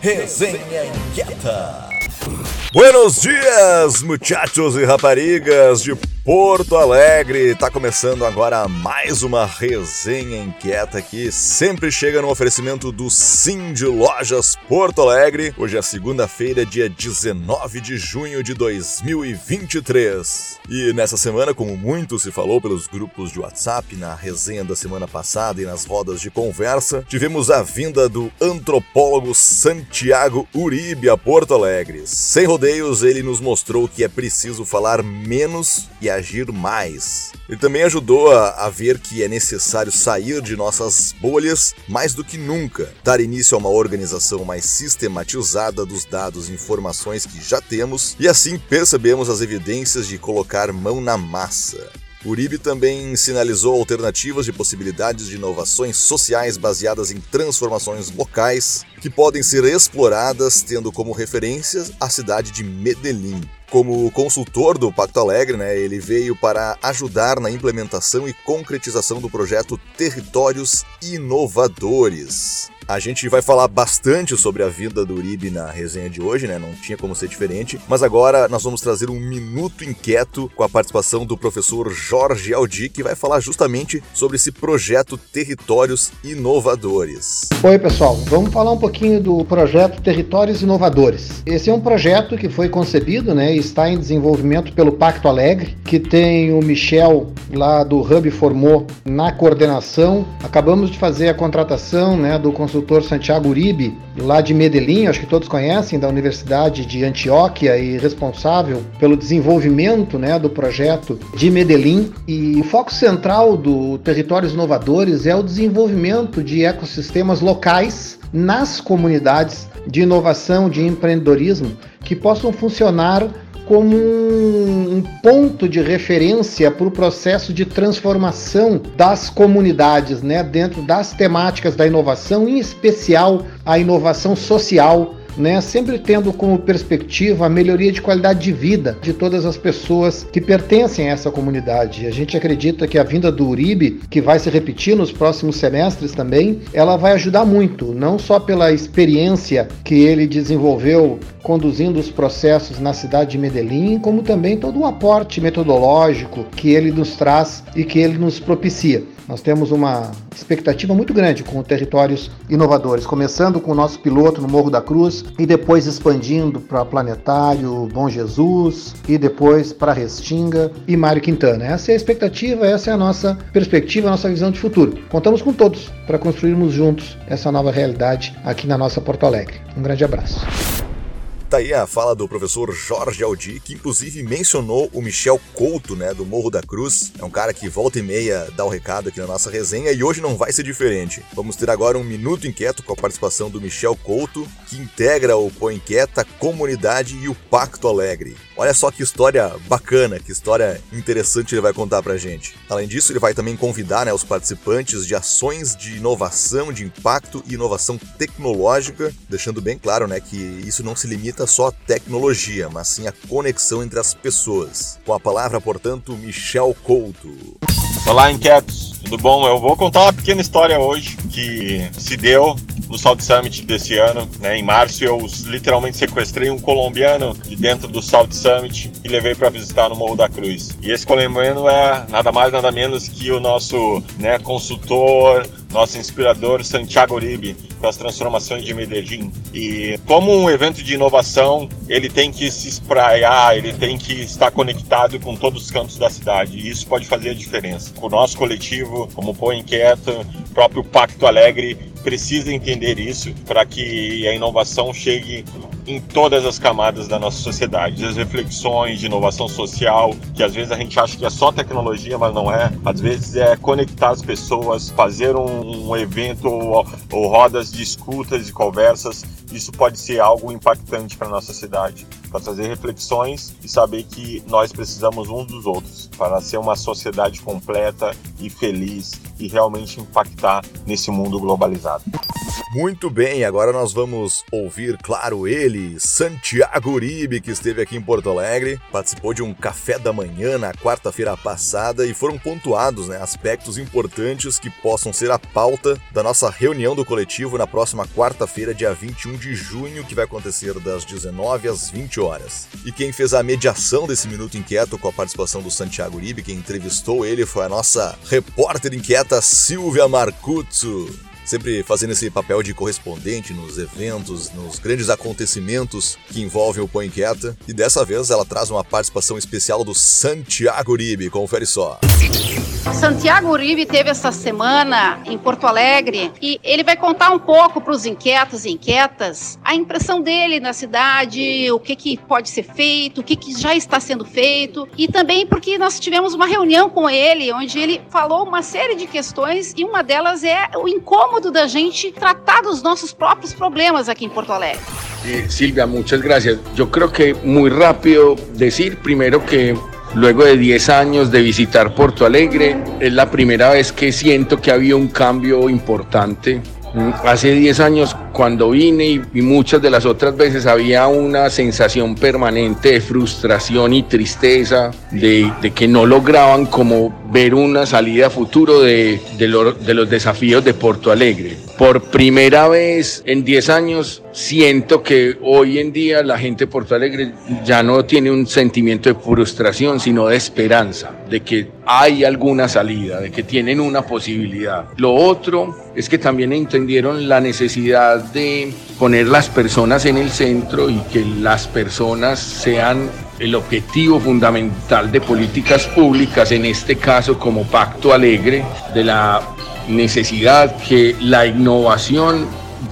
Resenha Inquieta. Buenos dias, muchachos e raparigas de Porto Alegre. Tá começando agora mais uma resenha inquieta que sempre chega no oferecimento do Sim de Lojas Porto Alegre. Hoje é segunda-feira, dia 19 de junho de 2023. E nessa semana, como muito se falou pelos grupos de WhatsApp, na resenha da semana passada e nas rodas de conversa, tivemos a vinda do antropólogo Santiago Uribe a Porto Alegre. Sem rodeios, ele nos mostrou que é preciso falar menos e agir mais. Ele também ajudou a, a, ver que é necessário sair de nossas bolhas mais do que nunca, dar início a uma organização mais sistematizada dos dados e informações que já temos, e assim percebemos as evidências de colocar mão na massa. Uribe também sinalizou alternativas de possibilidades de inovações sociais baseadas em transformações locais que podem ser exploradas tendo como referência a cidade de Medellín. Como consultor do Pacto Alegre, né, ele veio para ajudar na implementação e concretização do projeto Territórios Inovadores. A gente vai falar bastante sobre a vida do Uribe na resenha de hoje, né? Não tinha como ser diferente. Mas agora nós vamos trazer um minuto inquieto com a participação do professor Jorge Aldi, que vai falar justamente sobre esse projeto Territórios Inovadores. Oi, pessoal. Vamos falar um pouquinho do projeto Territórios Inovadores. Esse é um projeto que foi concebido, né? Está em desenvolvimento pelo Pacto Alegre, que tem o Michel lá do Hub Formou na coordenação. Acabamos de fazer a contratação, né, do consultor consultor Santiago Uribe, lá de Medellín, acho que todos conhecem, da Universidade de Antioquia e responsável pelo desenvolvimento né, do projeto de Medellín. E o foco central do Territórios Inovadores é o desenvolvimento de ecossistemas locais nas comunidades de inovação, de empreendedorismo, que possam funcionar como um, ponto de referência para o processo de transformação das comunidades, né, dentro das temáticas da inovação, em especial a inovação social né, sempre tendo como perspectiva a melhoria de qualidade de vida de todas as pessoas que pertencem a essa comunidade. A gente acredita que a vinda do Uribe, que vai se repetir nos próximos semestres também, ela vai ajudar muito, não só pela experiência que ele desenvolveu conduzindo os processos na cidade de Medellín, como também todo o aporte metodológico que ele nos traz e que ele nos propicia. Nós temos uma expectativa muito grande com territórios inovadores, começando com o nosso piloto no Morro da Cruz e depois expandindo para Planetário, Bom Jesus e depois para Restinga e Mário Quintana. Essa é a expectativa, essa é a nossa perspectiva, a nossa visão de futuro. Contamos com todos para construirmos juntos essa nova realidade aqui na nossa Porto Alegre. Um grande abraço. Tá aí a fala do professor Jorge Aldi, que inclusive mencionou o Michel Couto, né, do Morro da Cruz. É um cara que volta e meia dá o recado aqui na nossa resenha e hoje não vai ser diferente. Vamos ter agora um minuto inquieto com a participação do Michel Couto, que integra o Põe Inquieta, Comunidade e o Pacto Alegre. Olha só que história bacana, que história interessante ele vai contar pra gente. Além disso, ele vai também convidar né, os participantes de ações de inovação, de impacto e inovação tecnológica, deixando bem claro né, que isso não se limita só a tecnologia, mas sim a conexão entre as pessoas. Com a palavra, portanto, Michel Couto. Olá, inquietos, tudo bom? Eu vou contar uma pequena história hoje que se deu no Salt Summit desse ano. Né? Em março, eu literalmente sequestrei um colombiano de dentro do Salt Summit e levei para visitar no Morro da Cruz. E esse colombiano é nada mais, nada menos que o nosso né, consultor, nosso inspirador Santiago Uribe com as transformações de Medellín. E como um evento de inovação, ele tem que se espraiar, ele tem que estar conectado com todos os cantos da cidade. E isso pode fazer a diferença. O nosso coletivo, como Põe Inquieto, o próprio Pacto Alegre, precisa entender isso para que a inovação chegue em todas as camadas da nossa sociedade. As reflexões de inovação social, que às vezes a gente acha que é só tecnologia, mas não é. Às vezes é conectar as pessoas, fazer um, um evento ou, ou rodas de escutas e conversas. Isso pode ser algo impactante para nossa cidade, para trazer reflexões e saber que nós precisamos uns dos outros para ser uma sociedade completa e feliz e realmente impactar nesse mundo globalizado. Muito bem, agora nós vamos ouvir, claro, ele, Santiago Uribe, que esteve aqui em Porto Alegre, participou de um café da manhã na quarta-feira passada e foram pontuados né, aspectos importantes que possam ser a pauta da nossa reunião do coletivo na próxima quarta-feira, dia 21 de junho, que vai acontecer das 19 às 20 horas. E quem fez a mediação desse Minuto Inquieto com a participação do Santiago Uribe, quem entrevistou ele foi a nossa repórter inquieta Silvia Marcuzzo sempre fazendo esse papel de correspondente nos eventos, nos grandes acontecimentos que envolvem o Põe Inquieta. E dessa vez ela traz uma participação especial do Santiago Uribe. Confere só. Santiago Uribe teve essa semana em Porto Alegre e ele vai contar um pouco para os inquietos e inquietas a impressão dele na cidade, o que, que pode ser feito, o que, que já está sendo feito e também porque nós tivemos uma reunião com ele onde ele falou uma série de questões e uma delas é o incômodo da gente tratar dos nossos próprios problemas aqui em Porto Alegre. Eh, Silvia, muchas gracias. Yo creo que muy rápido decir primero que Luego de 10 años de visitar Porto Alegre, es la primera vez que siento que ha habido un cambio importante. Mm, hace 10 años cuando vine y, muchas de las otras veces había una sensación permanente de frustración y tristeza, de, que no lograban como ver una salida futuro de, de los desafíos de Porto Alegre. Por primera vez en 10 años siento que hoy en día la gente de Porto Alegre ya no tiene un sentimiento de frustración, sino de esperanza, de que hay alguna salida, de que tienen una posibilidad. Lo otro es que también entendieron la necesidad de poner las personas en el centro y que las personas sean el objetivo fundamental de políticas públicas, en este caso como Pacto Alegre, de la necesidad que la innovación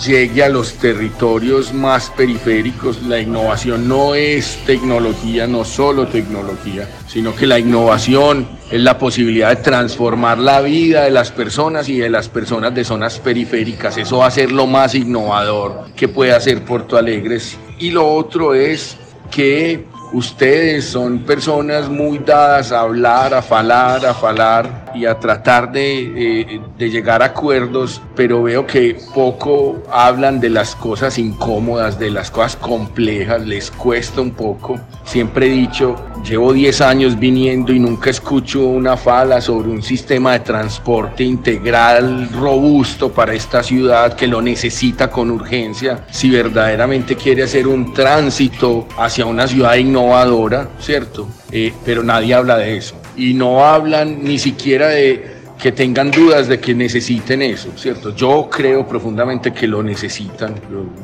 llegue a los territorios más periféricos. La innovación no es tecnología, no solo tecnología, sino que la innovación es la posibilidad de transformar la vida de las personas y de las personas de zonas periféricas. Eso va a ser lo más innovador que puede hacer Porto Alegres. Y lo otro es que Ustedes son personas muy dadas a hablar, a falar, a falar y a tratar de, eh, de, llegar a acuerdos, pero veo que poco hablan de las cosas incómodas, de las cosas complejas, les cuesta un poco. Siempre he dicho, llevo 10 años viniendo y nunca escucho una fala sobre un sistema de transporte integral robusto para esta ciudad que lo necesita con urgencia si verdaderamente quiere hacer un tránsito hacia una ciudad innovadora, ¿cierto? Eh, pero nadie habla de eso. Y no hablan ni siquiera de que tengan dudas de que necesiten eso, ¿cierto? Yo creo profundamente que lo necesitan.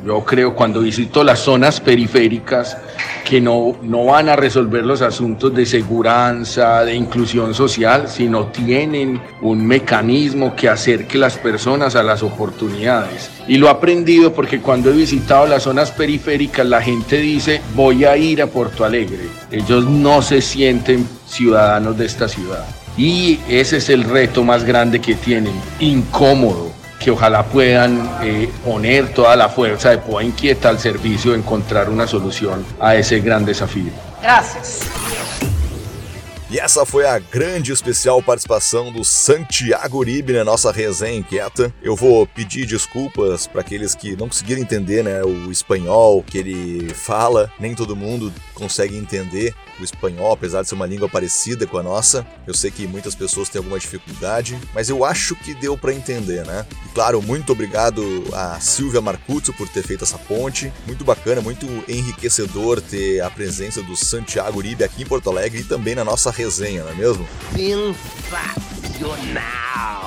Yo, creo cuando visito las zonas periféricas que no, no van a resolver los asuntos de seguridad, de inclusión social, sino tienen un mecanismo que acerque las personas a las oportunidades. Y lo he aprendido porque cuando he visitado las zonas periféricas la gente dice voy a ir a Porto Alegre. Ellos no se sienten ciudadanos de esta ciudad. Y ese es el reto más grande que tienen, incómodo, que ojalá puedan eh, poner toda la fuerza de Poa Inquieta al servicio de encontrar una solución a ese gran desafío. Gracias. E essa foi a grande especial participação do Santiago Uribe na nossa resenha inquieta. Eu vou pedir desculpas para aqueles que não conseguiram entender né, o espanhol que ele fala. Nem todo mundo consegue entender o espanhol, apesar de ser uma língua parecida com a nossa. Eu sei que muitas pessoas têm alguma dificuldade, mas eu acho que deu para entender, né? E claro, muito obrigado a Silvia Marcuzzo por ter feito essa ponte. Muito bacana, muito enriquecedor ter a presença do Santiago Uribe aqui em Porto Alegre e também na nossa resenha, não é mesmo? Sensacional!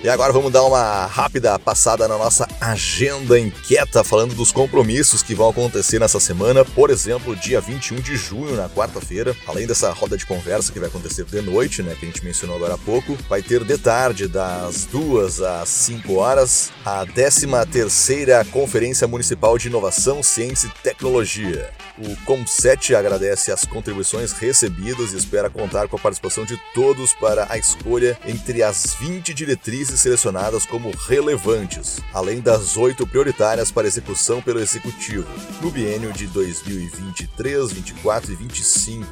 E agora vamos dar uma rápida passada na nossa agenda inquieta, falando dos compromissos que vão acontecer nessa semana. Por exemplo, dia 21 de junho, na quarta-feira, além dessa roda de conversa que vai acontecer de noite, né, que a gente mencionou agora há pouco, vai ter de tarde, das 2 às 5 horas, a 13 terceira Conferência Municipal de Inovação, Ciência e Tecnologia. O COM7 agradece as contribuições recebidas e espera contar com a participação de todos para a escolha entre as 20 diretrizes selecionadas como relevantes, além das oito prioritárias para execução pelo Executivo, no biênio de 2023, 24 e 25.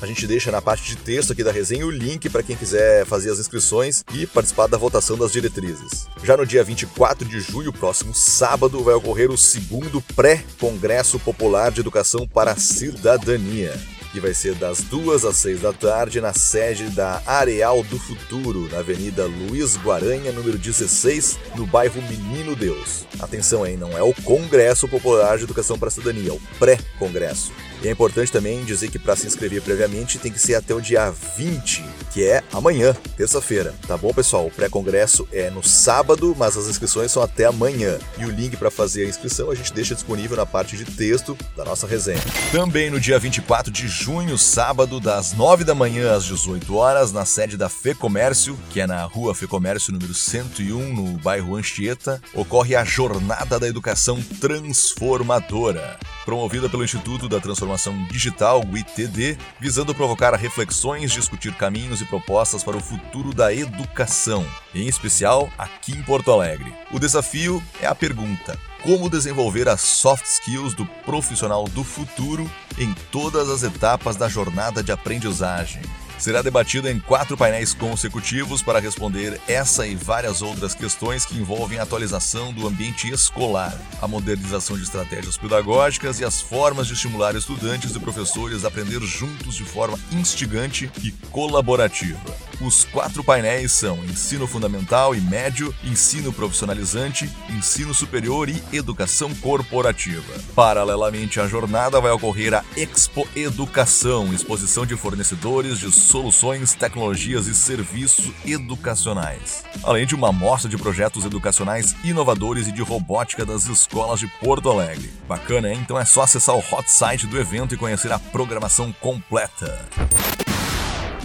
A gente deixa na parte de texto aqui da resenha o link para quem quiser fazer as inscrições e participar da votação das diretrizes. Já no dia 24 de julho, próximo sábado, vai ocorrer o segundo pré-congresso popular de educação para a cidadania que vai ser das duas às seis da tarde na sede da Areal do Futuro, na Avenida Luiz Guaranha, número 16, no bairro Menino Deus. Atenção aí, não é o Congresso Popular de Educação para a Cidadania, é o pré-congresso. E é importante também dizer que para se inscrever previamente tem que ser até o dia 20, que é amanhã, terça-feira. Tá bom, pessoal? O pré-congresso é no sábado, mas as inscrições são até amanhã. E o link para fazer a inscrição a gente deixa disponível na parte de texto da nossa resenha. Também no dia 24 de junho, sábado, das 9 da manhã às 18 horas, na sede da Fê Comércio, que é na rua Fê Comércio número 101, no bairro Anchieta, ocorre a Jornada da Educação Transformadora promovida pelo Instituto da Transformação Digital, o ITD, visando provocar reflexões, discutir caminhos e propostas para o futuro da educação, em especial aqui em Porto Alegre. O desafio é a pergunta: como desenvolver as soft skills do profissional do futuro em todas as etapas da jornada de aprendizagem? Será debatida em quatro painéis consecutivos para responder essa e várias outras questões que envolvem a atualização do ambiente escolar, a modernização de estratégias pedagógicas e as formas de estimular estudantes e professores a aprender juntos de forma instigante e colaborativa. Os quatro painéis são ensino fundamental e médio, ensino profissionalizante, ensino superior e educação corporativa. Paralelamente à jornada vai ocorrer a Expo Educação, exposição de fornecedores de soluções, tecnologias e serviços educacionais, além de uma amostra de projetos educacionais inovadores e de robótica das escolas de Porto Alegre. Bacana, hein? Então é só acessar o hot site do evento e conhecer a programação completa.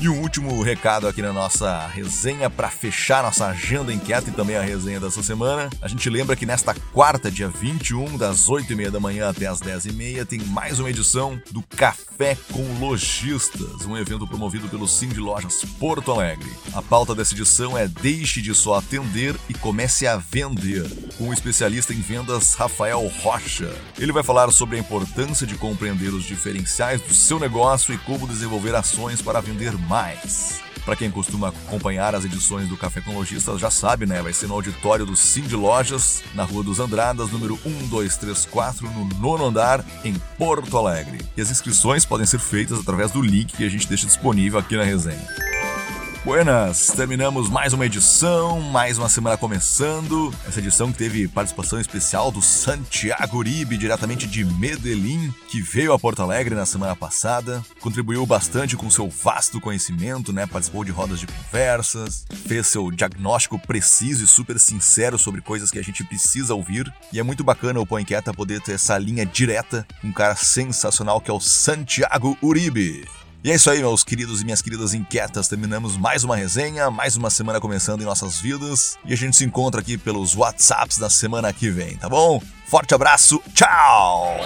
E um último recado aqui na nossa resenha para fechar nossa agenda inquieta e também a resenha dessa semana. A gente lembra que nesta quarta, dia 21, das 8h30 da manhã até as 10h30, tem mais uma edição do Café com Lojistas, um evento promovido pelo Sim de Lojas Porto Alegre. A pauta dessa edição é Deixe de só atender e comece a vender, com o especialista em vendas Rafael Rocha. Ele vai falar sobre a importância de compreender os diferenciais do seu negócio e como desenvolver ações para vender. Para quem costuma acompanhar as edições do Café com já sabe, né? Vai ser no auditório do de Lojas, na Rua dos Andradas, número 1234, no nono andar, em Porto Alegre. E as inscrições podem ser feitas através do link que a gente deixa disponível aqui na resenha. Buenas, terminamos mais uma edição, mais uma semana começando. Essa edição que teve participação especial do Santiago Uribe, diretamente de Medellín, que veio a Porto Alegre na semana passada, contribuiu bastante com seu vasto conhecimento, né? Participou de rodas de conversas, fez seu diagnóstico preciso e super sincero sobre coisas que a gente precisa ouvir. E é muito bacana o Põe Quieta poder ter essa linha direta com um cara sensacional que é o Santiago Uribe. E é isso aí, meus queridos e minhas queridas inquietas. Terminamos mais uma resenha, mais uma semana começando em nossas vidas. E a gente se encontra aqui pelos WhatsApps da semana que vem, tá bom? Forte abraço, tchau!